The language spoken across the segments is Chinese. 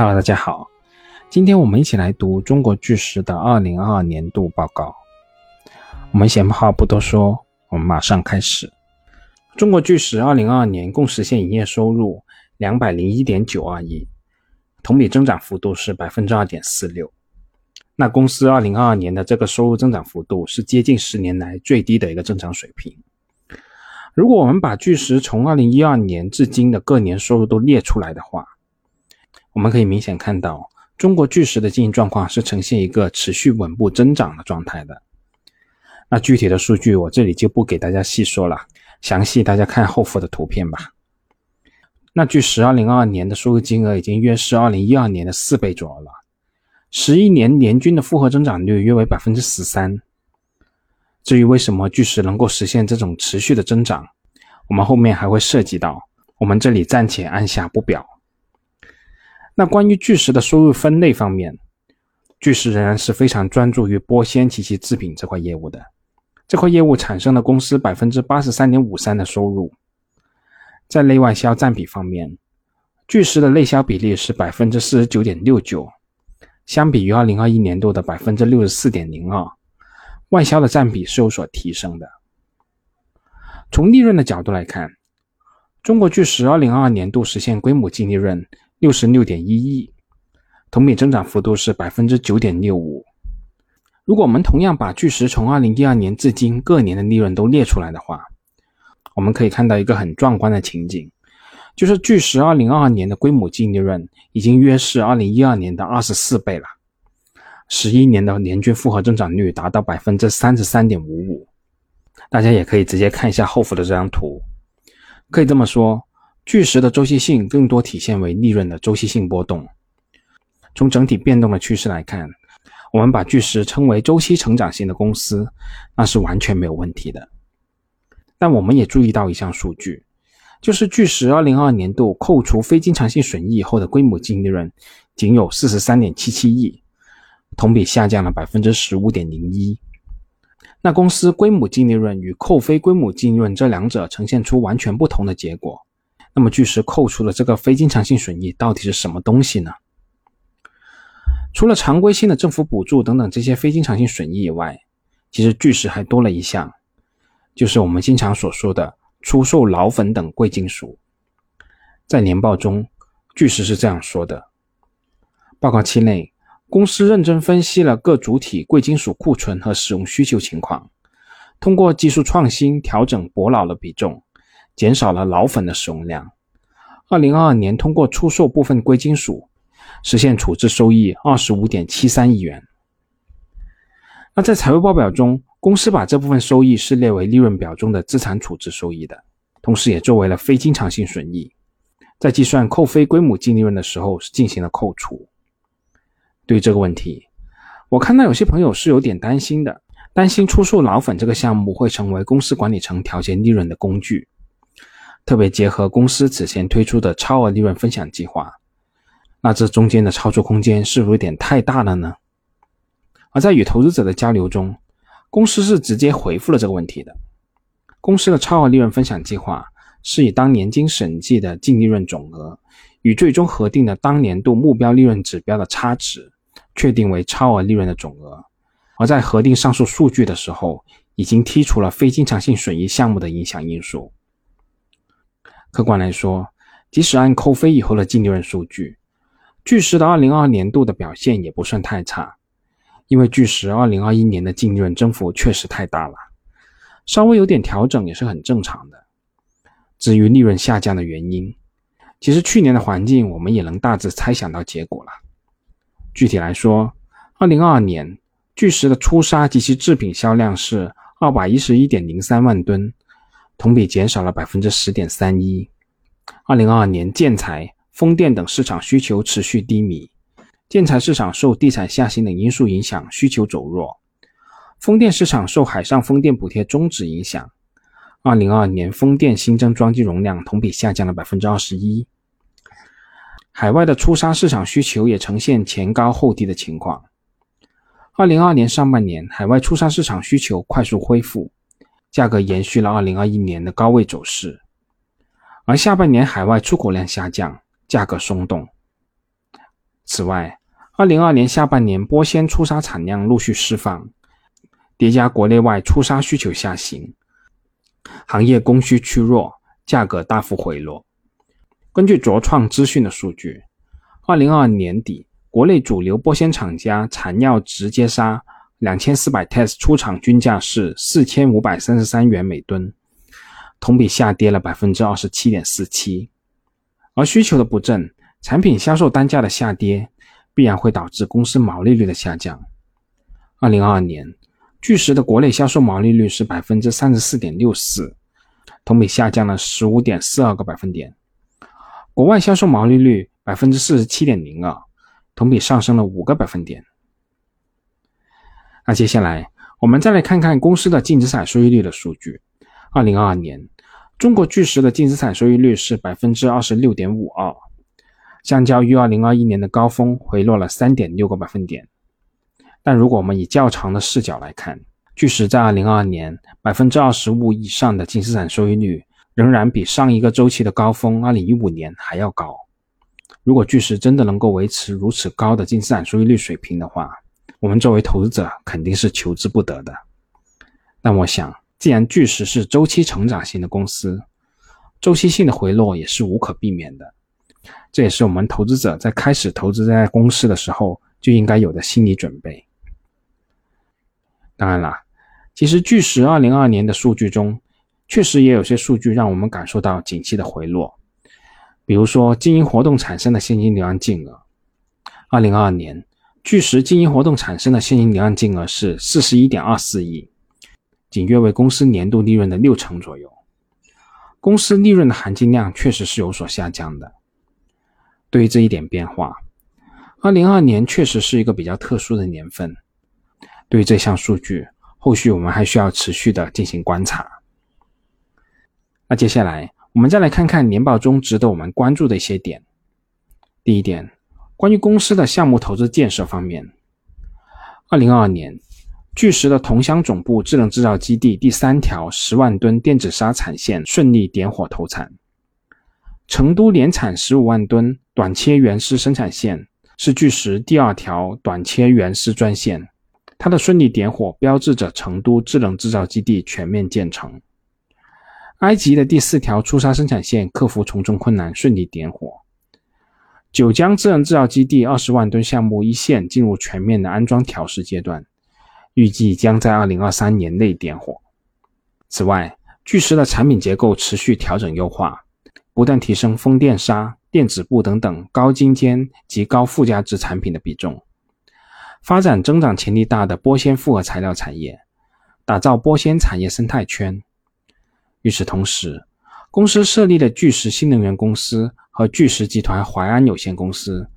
Hello，大家好，今天我们一起来读中国巨石的二零二二年度报告。我们闲话不多说，我们马上开始。中国巨石二零二二年共实现营业收入两百零一点九二亿，同比增长幅度是百分之二点四六。那公司二零二二年的这个收入增长幅度是接近十年来最低的一个增长水平。如果我们把巨石从二零一二年至今的各年收入都列出来的话，我们可以明显看到，中国巨石的经营状况是呈现一个持续稳步增长的状态的。那具体的数据我这里就不给大家细说了，详细大家看后附的图片吧。那巨石二零二二年的收入金额已经约是二零一二年的四倍左右了，十一年年均的复合增长率约为百分之十三。至于为什么巨石能够实现这种持续的增长，我们后面还会涉及到，我们这里暂且按下不表。那关于巨石的收入分类方面，巨石仍然是非常专注于玻纤及其制品这块业务的，这块业务产生了公司百分之八十三点五三的收入。在内外销占比方面，巨石的内销比例是百分之四十九点六九，相比于二零二一年度的百分之六十四点零二，外销的占比是有所提升的。从利润的角度来看，中国巨石二零二二年度实现规模净利润。六十六点一亿，同比增长幅度是百分之九点六五。如果我们同样把巨石从二零一二年至今各年的利润都列出来的话，我们可以看到一个很壮观的情景，就是巨石二零二二年的规模净利润已经约是二零一二年的二十四倍了，十一年的年均复合增长率达到百分之三十三点五五。大家也可以直接看一下后附的这张图，可以这么说。巨石的周期性更多体现为利润的周期性波动。从整体变动的趋势来看，我们把巨石称为周期成长型的公司，那是完全没有问题的。但我们也注意到一项数据，就是巨石2022年度扣除非经常性损益后的规模净利润仅有43.77亿，同比下降了15.01%。那公司规模净利润与扣非规模净利润这两者呈现出完全不同的结果。那么巨石扣除的这个非经常性损益到底是什么东西呢？除了常规性的政府补助等等这些非经常性损益以外，其实巨石还多了一项，就是我们经常所说的出售老粉等贵金属。在年报中，巨石是这样说的：报告期内，公司认真分析了各主体贵金属库存和使用需求情况，通过技术创新调整铂老的比重。减少了老粉的使用量。二零二二年通过出售部分贵金属，实现处置收益二十五点七三亿元。那在财务报表中，公司把这部分收益是列为利润表中的资产处置收益的，同时也作为了非经常性损益，在计算扣非规模净利润的时候是进行了扣除。对于这个问题，我看到有些朋友是有点担心的，担心出售老粉这个项目会成为公司管理层调节利润的工具。特别结合公司此前推出的超额利润分享计划，那这中间的操作空间是不是有点太大了呢？而在与投资者的交流中，公司是直接回复了这个问题的。公司的超额利润分享计划是以当年经审计的净利润总额与最终核定的当年度目标利润指标的差值，确定为超额利润的总额。而在核定上述数据的时候，已经剔除了非经常性损益项目的影响因素。客观来说，即使按扣非以后的净利润数据，巨石的二零二二年度的表现也不算太差。因为巨石二零二一年的净利润增幅确实太大了，稍微有点调整也是很正常的。至于利润下降的原因，其实去年的环境我们也能大致猜想到结果了。具体来说，二零二二年巨石的粗砂及其制品销量是二百一十一点零三万吨。同比减少了百分之十点三一。二零二二年建材、风电等市场需求持续低迷，建材市场受地产下行等因素影响，需求走弱；风电市场受海上风电补贴终止影响，二零二二年风电新增装机容量同比下降了百分之二十一。海外的粗砂市场需求也呈现前高后低的情况。二零二二年上半年，海外粗砂市场需求快速恢复。价格延续了2021年的高位走势，而下半年海外出口量下降，价格松动。此外，2022年下半年玻纤粗纱产量陆续释放，叠加国内外粗纱需求下行，行业供需趋弱，价格大幅回落。根据卓创资讯的数据，2022年底国内主流玻纤厂家产料直接纱纱2400 TES 出厂均价是4533元每吨，同比下跌了27.47%。而需求的不振，产品销售单价的下跌，必然会导致公司毛利率的下降。二零二二年，巨石的国内销售毛利率是百分之三十四点六四，同比下降了十五点四二个百分点；国外销售毛利率百分之四十七点零二，同比上升了五个百分点。那接下来，我们再来看看公司的净资产收益率的数据。二零二二年。中国巨石的净资产收益率是百分之二十六点五二，相较于二零二一年的高峰回落了三点六个百分点。但如果我们以较长的视角来看，巨石在二零二二年百分之二十五以上的净资产收益率，仍然比上一个周期的高峰二零一五年还要高。如果巨石真的能够维持如此高的净资产收益率水平的话，我们作为投资者肯定是求之不得的。但我想。既然巨石是周期成长型的公司，周期性的回落也是无可避免的。这也是我们投资者在开始投资这家公司的时候就应该有的心理准备。当然了，其实巨石二零二二年的数据中，确实也有些数据让我们感受到景气的回落。比如说，经营活动产生的现金流量净额，二零二二年巨石经营活动产生的现金流量净额是四十一点二四亿。仅约为公司年度利润的六成左右，公司利润的含金量确实是有所下降的。对于这一点变化，二零二年确实是一个比较特殊的年份。对于这项数据，后续我们还需要持续的进行观察。那接下来我们再来看看年报中值得我们关注的一些点。第一点，关于公司的项目投资建设方面，二零二二年。巨石的桐乡总部智能制造基地第三条十万吨电子纱产线顺利点火投产。成都年产十五万吨短切圆丝生产线是巨石第二条短切圆丝专线，它的顺利点火标志着成都智能制造基地全面建成。埃及的第四条粗纱生产线克服重重困难顺利点火。九江智能制造基地二十万吨项目一线进入全面的安装调试阶段。预计将在二零二三年内点火。此外，巨石的产品结构持续调整优化，不断提升风电纱、电子布等等高精尖及高附加值产品的比重，发展增长潜力大的玻纤复合材料产业，打造玻纤产业生态圈。与此同时，公司设立了巨石新能源公司和巨石集团淮安有限公司，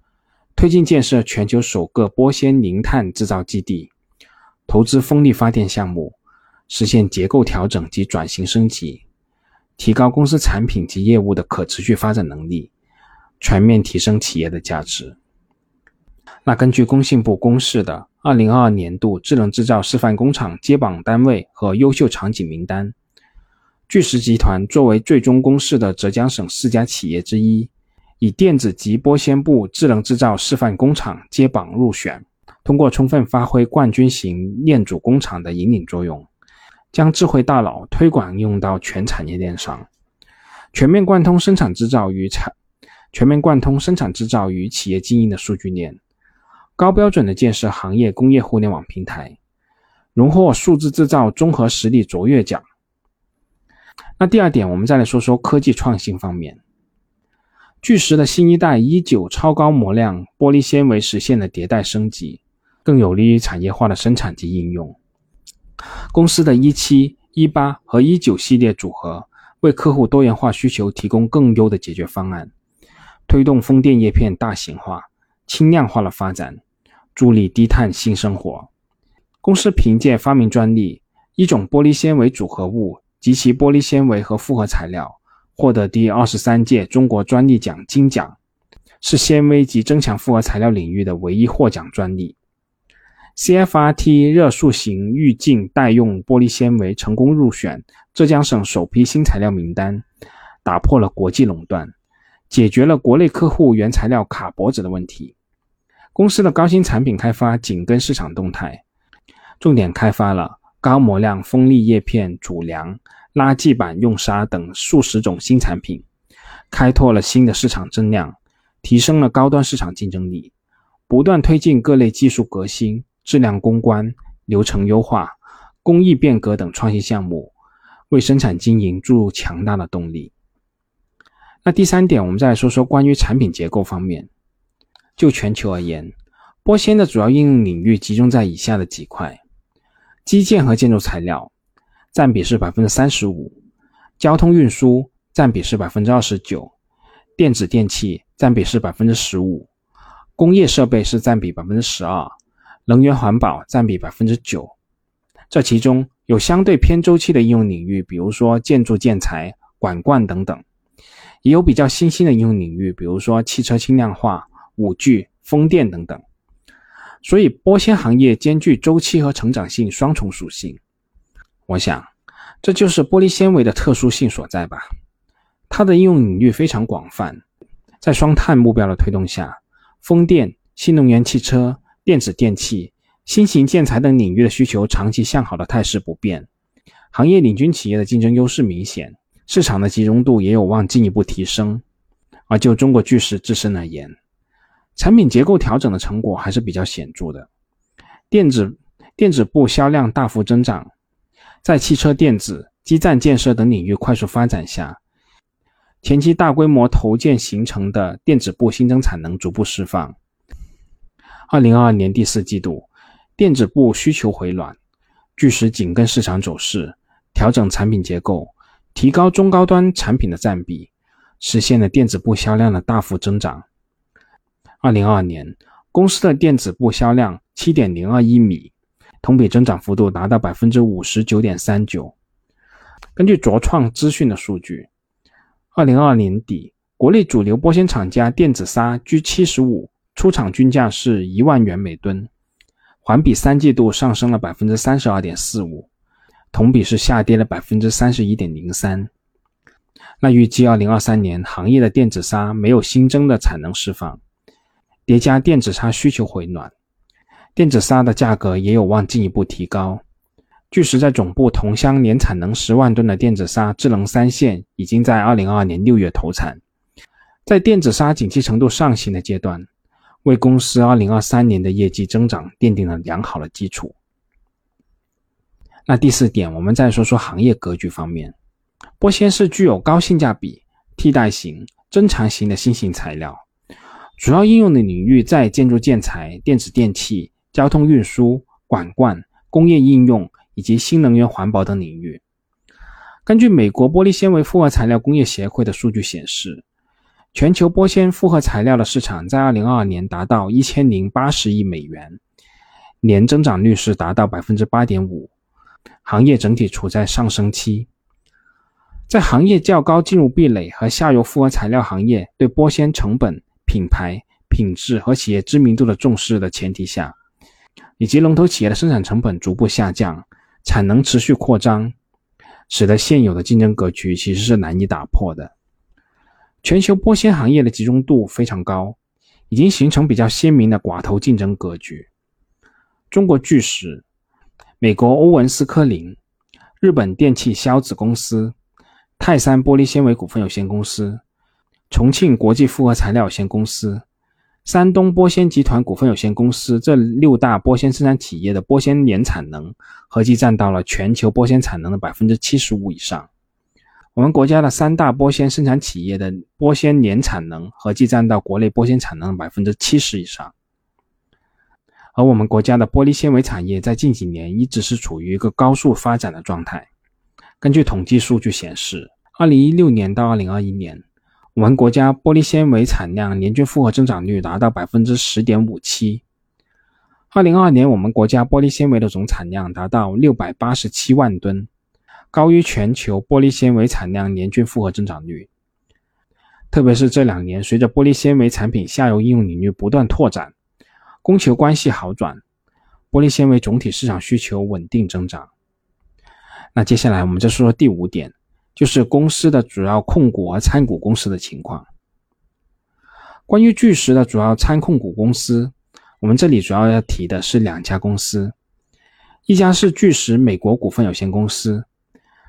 推进建设全球首个玻纤零碳制造基地。投资风力发电项目，实现结构调整及转型升级，提高公司产品及业务的可持续发展能力，全面提升企业的价值。那根据工信部公示的二零二二年度智能制造示范工厂接榜单位和优秀场景名单，巨石集团作为最终公示的浙江省四家企业之一，以电子及玻纤布智能制造示范工厂接榜入选。通过充分发挥冠军型链主工厂的引领作用，将智慧大脑推广应用到全产业链上，全面贯通生产制造与产，全面贯通生产制造与企业经营的数据链，高标准的建设行业工业互联网平台，荣获数字制造综合实力卓越奖。那第二点，我们再来说说科技创新方面，巨石的新一代一九超高模量玻璃纤维实现了迭代升级。更有利于产业化的生产及应用。公司的一七、一八和一九系列组合，为客户多元化需求提供更优的解决方案，推动风电叶片大型化、轻量化的发展，助力低碳新生活。公司凭借发明专利，一种玻璃纤维组合物及其玻璃纤维和复合材料，获得第二十三届中国专利奖金奖，是纤维及增强复合材料领域的唯一获奖专利。CFRT 热塑型预镜代用玻璃纤维成功入选浙江省首批新材料名单，打破了国际垄断，解决了国内客户原材料卡脖子的问题。公司的高新产品开发紧跟市场动态，重点开发了高模量风力叶片主梁、垃圾板用砂等数十种新产品，开拓了新的市场增量，提升了高端市场竞争力，不断推进各类技术革新、质量攻关、流程优化、工艺变革等创新项目，为生产经营注入强大的动力。那第三点，我们再来说说关于产品结构方面。就全球而言，玻纤的主要应用领域集中在以下的几块：基建和建筑材料占比是百分之三十五，交通运输占比是百分之二十九，电子电器占比是百分之十五，工业设备是占比百分之十二，能源环保占比百分之九。这其中有相对偏周期的应用领域，比如说建筑建材、管灌等等。也有比较新兴的应用领域，比如说汽车轻量化、五 G、风电等等。所以，玻纤行业兼具周期和成长性双重属性。我想，这就是玻璃纤维的特殊性所在吧。它的应用领域非常广泛，在双碳目标的推动下，风电、新能源汽车、电子电器、新型建材等领域的需求长期向好的态势不变，行业领军企业的竞争优势明显。市场的集中度也有望进一步提升，而就中国巨石自身而言，产品结构调整的成果还是比较显著的。电子电子部销量大幅增长，在汽车电子、基站建设等领域快速发展下，前期大规模投建形成的电子部新增产能逐步释放。二零二二年第四季度，电子部需求回暖，巨石紧跟市场走势，调整产品结构。提高中高端产品的占比，实现了电子部销量的大幅增长。二零二二年，公司的电子部销量七点零二亿米，同比增长幅度达到百分之五十九点三九。根据卓创资讯的数据，二零二二年底，国内主流玻纤厂家电子纱 G 七十五出厂均价是一万元每吨，环比三季度上升了百分之三十二点四五。同比是下跌了百分之三十一点零三。那预计二零二三年行业的电子纱没有新增的产能释放，叠加电子纱需求回暖，电子纱的价格也有望进一步提高。据实在总部同乡年产能十万吨的电子纱智能三线已经在二零二二年六月投产，在电子纱景气程度上行的阶段，为公司二零二三年的业绩增长奠定了良好的基础。那第四点，我们再说说行业格局方面。玻纤是具有高性价比、替代型、增强型的新型材料，主要应用的领域在建筑建材、电子电器、交通运输、管灌、工业应用以及新能源环保等领域。根据美国玻璃纤维复合材料工业协会的数据显示，全球玻纤复合材料的市场在2022年达到1080亿美元，年增长率是达到百分之八点五。行业整体处在上升期，在行业较高进入壁垒和下游复合材料行业对玻纤成本、品牌、品质和企业知名度的重视的前提下，以及龙头企业的生产成本逐步下降、产能持续扩张，使得现有的竞争格局其实是难以打破的。全球玻纤行业的集中度非常高，已经形成比较鲜明的寡头竞争格局。中国巨石。美国欧文斯科林、日本电气销子公司、泰山玻璃纤维股份有限公司、重庆国际复合材料有限公司、山东玻纤集团股份有限公司这六大玻纤生产企业的玻纤年产能合计占到了全球玻纤产能的百分之七十五以上。我们国家的三大玻纤生产企业的玻纤年产能合计占到国内玻纤产能的百分之七十以上。而我们国家的玻璃纤维产业在近几年一直是处于一个高速发展的状态。根据统计数据显示，二零一六年到二零二一年，我们国家玻璃纤维产量年均复合增长率达到百分之十点五七。二零二二年，我们国家玻璃纤维的总产量达到六百八十七万吨，高于全球玻璃纤维产量年均复合增长率。特别是这两年，随着玻璃纤维产品下游应用领域不断拓展。供求关系好转，玻璃纤维总体市场需求稳定增长。那接下来我们再说说第五点，就是公司的主要控股和参股公司的情况。关于巨石的主要参控股公司，我们这里主要要提的是两家公司，一家是巨石美国股份有限公司，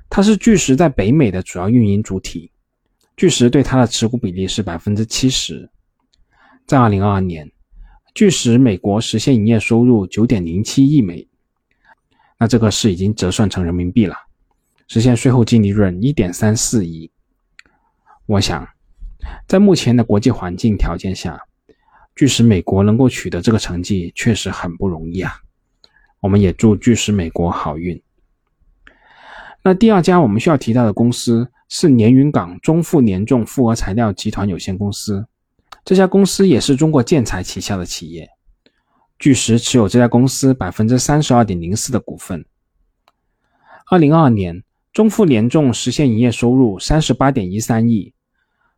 它是巨石在北美的主要运营主体，巨石对它的持股比例是百分之七十。在二零二二年，巨石美国实现营业收入九点零七亿美，那这个是已经折算成人民币了，实现税后净利润一点三四亿。我想，在目前的国际环境条件下，巨石美国能够取得这个成绩确实很不容易啊！我们也祝巨石美国好运。那第二家我们需要提到的公司是连云港中富联众复合材料集团有限公司，这家公司也是中国建材旗下的企业，巨石持有这家公司百分之三十二点零四的股份。二零二二年，中富联众实现营业收入三十八点一三亿，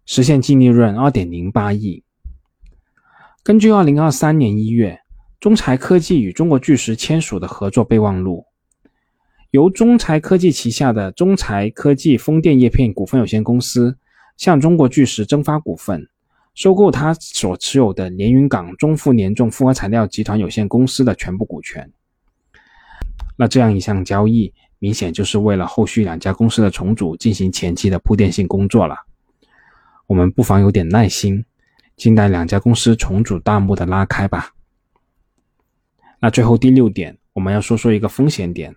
实现净利润二点零八亿。根据二零二三年一月中材科技与中国巨石签署的合作备忘录，由中材科技旗下的中材科技风电叶片股份有限公司向中国巨石增发股份，收购他所持有的连云港中富联众复合材料集团有限公司的全部股权。那这样一项交易，明显就是为了后续两家公司的重组进行前期的铺垫性工作了。我们不妨有点耐心。静待两家公司重组大幕的拉开吧。那最后第六点，我们要说说一个风险点，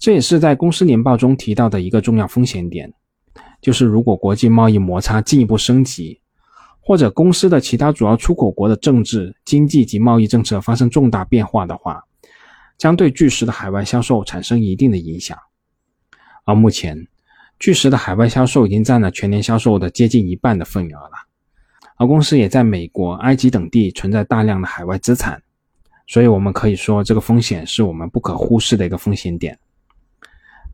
这也是在公司年报中提到的一个重要风险点，就是如果国际贸易摩擦进一步升级，或者公司的其他主要出口国的政治、经济及贸易政策发生重大变化的话，将对巨石的海外销售产生一定的影响。而目前，巨石的海外销售已经占了全年销售的接近一半的份额了。而公司也在美国、埃及等地存在大量的海外资产，所以我们可以说这个风险是我们不可忽视的一个风险点。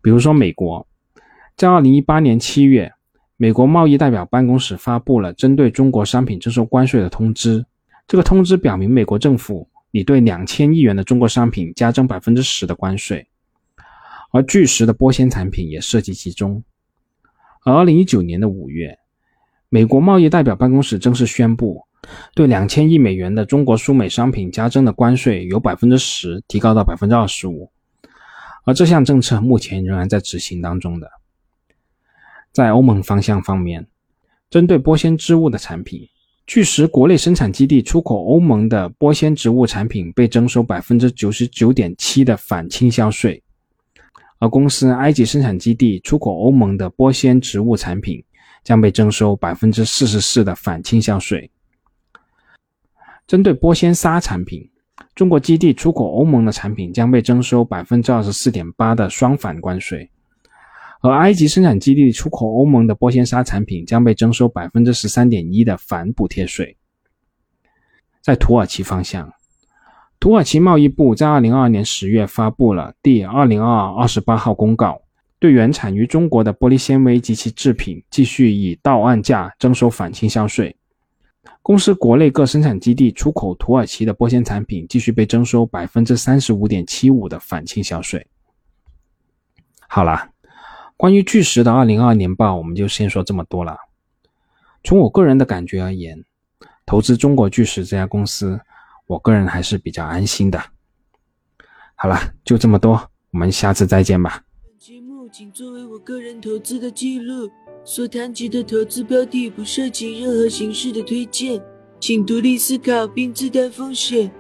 比如说，美国在二零一八年七月，美国贸易代表办公室发布了针对中国商品征收关税的通知。这个通知表明，美国政府你对两千亿元的中国商品加征百分之十的关税，而巨石的玻纤产品也涉及其中。而二零一九年的五月。美国贸易代表办公室正式宣布，对两千亿美元的中国输美商品加征的关税由百分之十提高到百分之二十五，而这项政策目前仍然在执行当中的。在欧盟方向方面，针对玻纤织物的产品，据实国内生产基地出口欧盟的玻纤植物产品被征收百分之九十九点七的反倾销税，而公司埃及生产基地出口欧盟的玻纤植物产品。将被征收百分之四十四的反倾销税。针对玻纤纱产品，中国基地出口欧盟的产品将被征收百分之二十四点八的双反关税，而埃及生产基地出口欧盟的玻纤纱产品将被征收百分之十三点一的反补贴税。在土耳其方向，土耳其贸易部在二零二二年十月发布了第二零二二十八号公告。对原产于中国的玻璃纤维及其制品，继续以到岸价征收反倾销税。公司国内各生产基地出口土耳其的玻纤产品，继续被征收百分之三十五点七五的反倾销税。好了，关于巨石的二零二二年报，我们就先说这么多了。从我个人的感觉而言，投资中国巨石这家公司，我个人还是比较安心的。好了，就这么多，我们下次再见吧。本节目仅作为我个人投资的记录，所谈及的投资标的不涉及任何形式的推荐，请独立思考并自担风险。